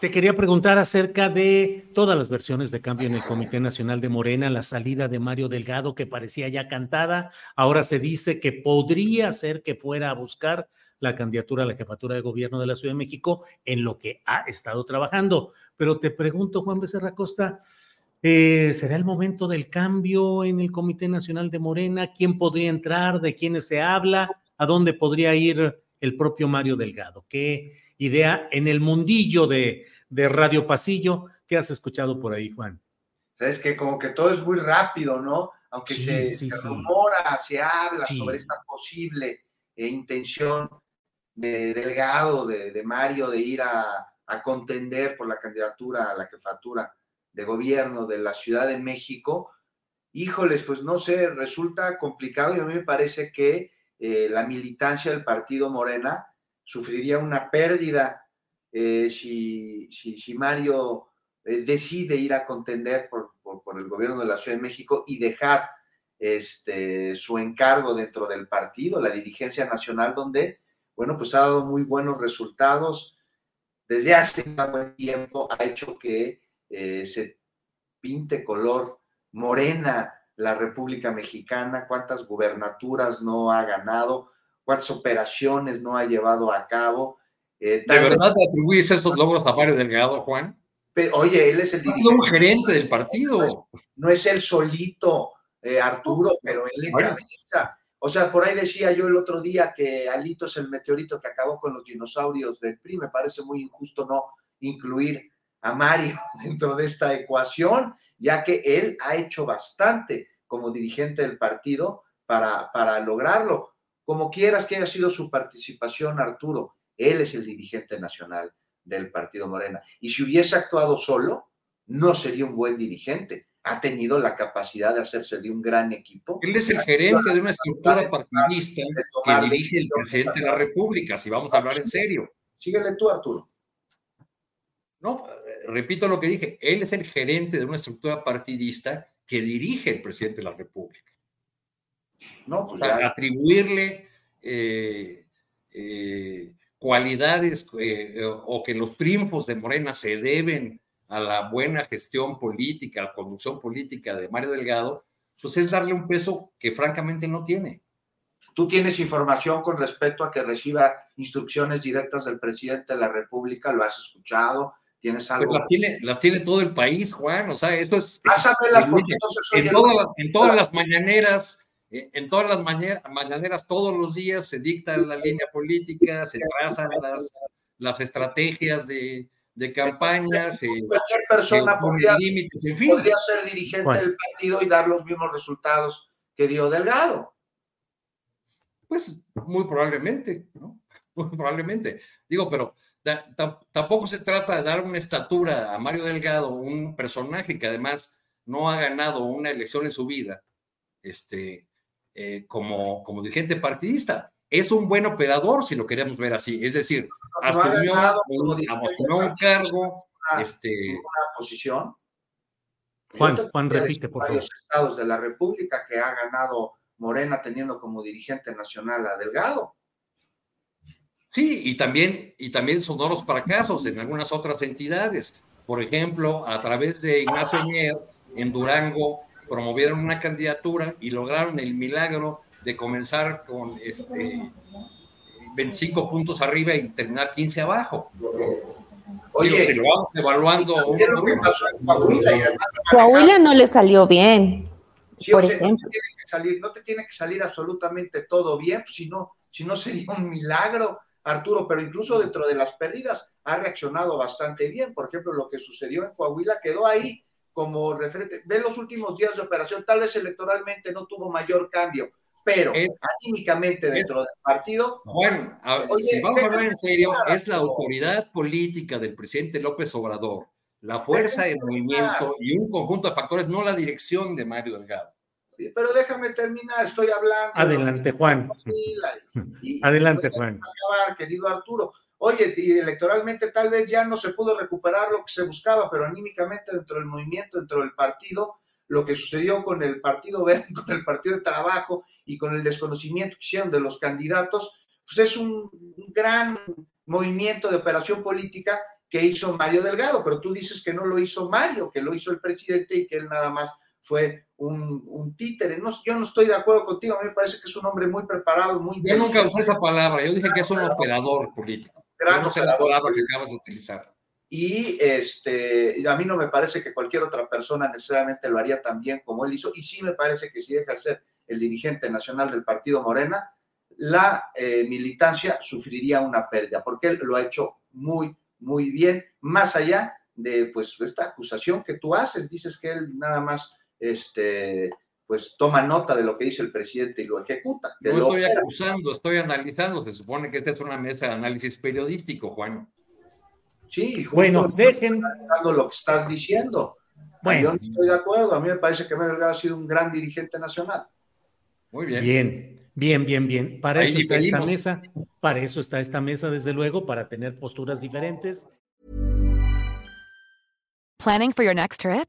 Te quería preguntar acerca de todas las versiones de cambio en el Comité Nacional de Morena, la salida de Mario Delgado que parecía ya cantada, ahora se dice que podría ser que fuera a buscar la candidatura a la jefatura de gobierno de la Ciudad de México en lo que ha estado trabajando. Pero te pregunto, Juan Becerra Costa, eh, ¿será el momento del cambio en el Comité Nacional de Morena? ¿Quién podría entrar? ¿De quiénes se habla? ¿A dónde podría ir el propio Mario Delgado? ¿Qué idea en el mundillo de, de Radio Pasillo? ¿Qué has escuchado por ahí, Juan? Sabes que como que todo es muy rápido, ¿no? Aunque Sí, se, sí, se sí. rumora, se habla sobre esta posible eh, intención de Delgado, de, de Mario, de ir a, a contender por la candidatura a la jefatura de gobierno de la Ciudad de México. Híjoles, pues no sé, resulta complicado y a mí me parece que eh, la militancia del partido Morena sufriría una pérdida eh, si, si, Mario eh, decide ir a contender por, por, el gobierno de la Ciudad de México y dejar este, su encargo dentro del partido, la dirigencia nacional, donde, bueno, pues ha dado muy buenos resultados. Desde hace ya buen tiempo ha hecho que se pinte color morena la República Mexicana, cuántas gubernaturas no ha ganado, cuántas operaciones no ha llevado a cabo. Eh, ¿De verdad te atribuyes esos logros a Mario Delgado, Juan? pero, oye, él es el Ha sido un gerente del partido. no es él solito, eh, Arturo, pero él encabeza. O sea, por ahí decía yo el otro día que Alito es el meteorito que acabó con los dinosaurios del PRI. Me parece muy injusto no incluir a Mario dentro de esta ecuación, ya que él ha hecho bastante como dirigente del partido para, para lograrlo. Como quieras que haya sido su participación, Arturo, él es el dirigente nacional del Partido Morena. Y si hubiese actuado solo, no sería un buen dirigente. Ha tenido la capacidad de hacerse de un gran equipo. Él es el gerente de una estructura partidista que dirige el presidente de la República, si vamos a hablar en serio. Síguele tú, Arturo. No, repito lo que dije, él es el gerente de una estructura partidista que dirige el presidente de la República. No, O pues sea, ya. atribuirle eh, eh, cualidades eh, o que los triunfos de Morena se deben a la buena gestión política, a la conducción política de Mario Delgado, pues es darle un peso que francamente no tiene. ¿Tú tienes información con respecto a que reciba instrucciones directas del presidente de la República? ¿Lo has escuchado? ¿Tienes Pues algo? las, tiene, las tiene todo el país, Juan, o sea, eso es... Pásamelas porque entonces soy en todas las, en todas las mañaneras, en todas las mañe- mañaneras, todos los días se dicta la línea política, se trazan las, las estrategias de, de campaña, se, Cualquier persona podría, límites, en fin. podría ser dirigente del partido y dar los mismos resultados que dio Delgado. Pues muy probablemente, ¿no? Muy probablemente. Digo, pero ta- ta- tampoco se trata de dar una estatura a Mario Delgado, un personaje que además no ha ganado una elección en su vida, este, eh, como, como dirigente partidista. Es un buen operador, si lo queremos ver así. Es decir, No asumió, ganado un, asumió cargo, una- este, una posición. Juan, Juan, repite, por varios estados de la República que ha ganado Morena teniendo como dirigente nacional a Delgado. Sí, y también, y también sonoros fracasos en algunas otras entidades. por ejemplo, a través de Ignacio Mier, en Durango, promovieron una candidatura y lograron el milagro de comenzar con este 25 puntos arriba y terminar 15 abajo. Oye, si lo vamos evaluando. Coahuila, no le salió bien. por ejemplo. No, te tiene que salir, no te tiene que salir absolutamente todo bien, si no, si no sería un milagro, Arturo, pero incluso dentro de las pérdidas ha reaccionado bastante bien. Por ejemplo, lo que sucedió en Coahuila quedó ahí como referente. Ve los últimos días de operación, tal vez electoralmente no tuvo mayor cambio, pero es, anímicamente dentro del partido. Bueno, si vamos a hablar en serio, es la autoridad política del presidente López Obrador, la fuerza de movimiento y un conjunto de factores, no la dirección de Mario Delgado. Pero déjame terminar, estoy hablando. Adelante, Juan. Adelante, Juan. Acabar, querido Arturo. Oye, y electoralmente tal vez ya no se pudo recuperar lo que se buscaba, pero anímicamente dentro del movimiento, dentro del partido, lo que sucedió con el Partido Verde, con el Partido de Trabajo y con el desconocimiento que hicieron de los candidatos, pues es un gran movimiento de operación política que hizo Mario Delgado, pero tú dices que no lo hizo Mario, que lo hizo el presidente y que él nada más fue un, títere. No, yo no estoy de acuerdo contigo, a mí me parece que es un hombre muy preparado, muy... Yo nunca usé esa palabra, yo dije que es un operador político. Gran no sé la palabra que acabas de utilizar. Y este, a mí no me parece que cualquier otra persona necesariamente lo haría tan bien como él hizo, y sí me parece que si deja de ser el dirigente nacional del partido Morena, la eh, militancia sufriría una pérdida, porque él lo ha hecho muy, muy bien, más allá de pues esta acusación que tú haces, dices que él nada más este, pues toma nota de lo que dice el presidente y lo ejecuta. No estoy acusando, estoy analizando, se supone que esta es una mesa de análisis periodístico, Juan. Sí, bueno, dejen. Lo que estás diciendo. Bueno. Yo no estoy de acuerdo. A mí me parece que Delgado ha sido un gran dirigente nacional. Muy bien. Bien, bien, bien, bien. Para eso está esta mesa. Para eso está esta mesa, desde luego, para tener posturas diferentes. Planning for your next trip?